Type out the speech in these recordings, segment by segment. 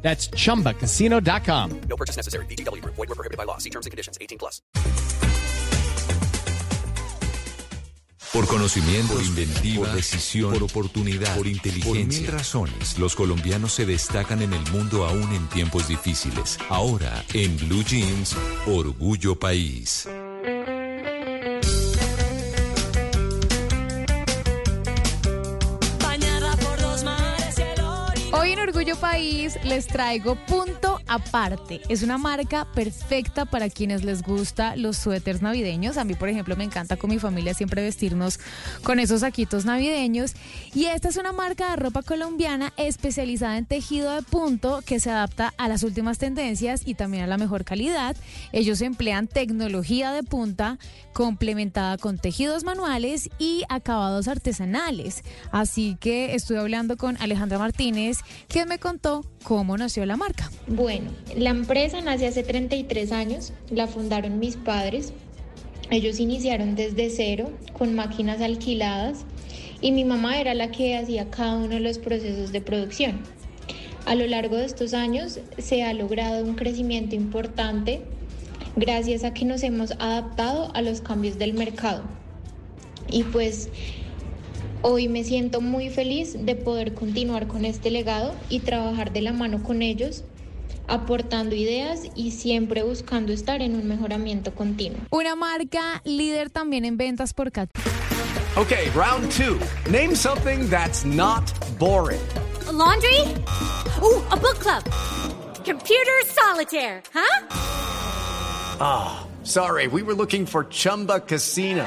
That's chumbacasino.com. No purchase necessary. BGW. Void were prohibited by law. See terms and conditions. 18 plus. Por conocimiento, por inventiva, por decisión, por oportunidad, por inteligencia. Por mil razones, los colombianos se destacan en el mundo aún en tiempos difíciles. Ahora, en Blue Jeans, Orgullo País. En Orgullo País les traigo Punto Aparte. Es una marca perfecta para quienes les gusta los suéteres navideños. A mí, por ejemplo, me encanta con mi familia siempre vestirnos con esos saquitos navideños. Y esta es una marca de ropa colombiana especializada en tejido de punto que se adapta a las últimas tendencias y también a la mejor calidad. Ellos emplean tecnología de punta complementada con tejidos manuales y acabados artesanales. Así que estuve hablando con Alejandra Martínez, quien me contó cómo nació la marca. Bueno, la empresa nace hace 33 años, la fundaron mis padres. Ellos iniciaron desde cero con máquinas alquiladas y mi mamá era la que hacía cada uno de los procesos de producción. A lo largo de estos años se ha logrado un crecimiento importante gracias a que nos hemos adaptado a los cambios del mercado. Y pues Hoy me siento muy feliz de poder continuar con este legado y trabajar de la mano con ellos, aportando ideas y siempre buscando estar en un mejoramiento continuo. Una marca líder también en ventas por cat. Okay, round two. Name something that's not boring. A laundry? Ooh, a book club. Computer solitaire, huh? Sorry, we were looking for Chumba Casino.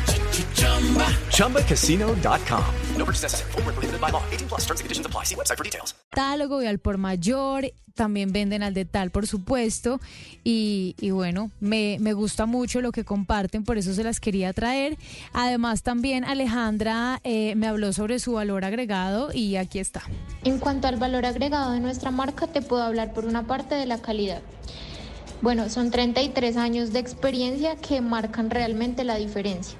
ChumbaCasino.com. No purchase necessary. Void were prohibited by law. 18 plus. Terms and conditions apply. See website for details. catálogo y al por mayor, también venden al de tal, por supuesto, y, y bueno, me, me gusta mucho lo que comparten, por eso se las quería traer. Además, también Alejandra eh, me habló sobre su valor agregado y aquí está. En cuanto al valor agregado de nuestra marca, te puedo hablar por una parte de la calidad. Bueno, son 33 años de experiencia que marcan realmente la diferencia.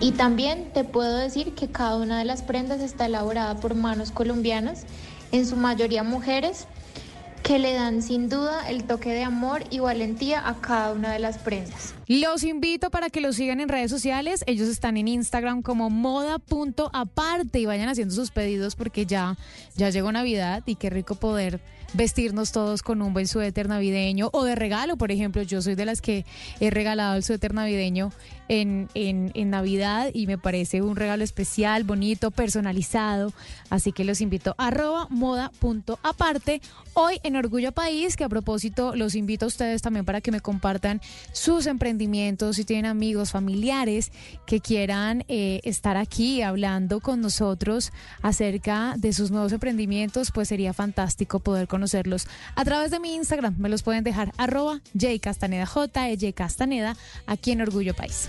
Y también te puedo decir que cada una de las prendas está elaborada por manos colombianas, en su mayoría mujeres, que le dan sin duda el toque de amor y valentía a cada una de las prendas. Los invito para que los sigan en redes sociales. Ellos están en Instagram como moda.aparte y vayan haciendo sus pedidos porque ya, ya llegó Navidad y qué rico poder vestirnos todos con un buen suéter navideño o de regalo, por ejemplo. Yo soy de las que he regalado el suéter navideño en, en, en Navidad y me parece un regalo especial, bonito, personalizado. Así que los invito a arroba moda.aparte hoy en Orgullo País, que a propósito los invito a ustedes también para que me compartan sus emprendimientos, si tienen amigos, familiares que quieran eh, estar aquí hablando con nosotros acerca de sus nuevos emprendimientos, pues sería fantástico poder conocerlos a través de mi Instagram. Me los pueden dejar arroba jcastaneda, j e Castaneda, aquí en Orgullo País.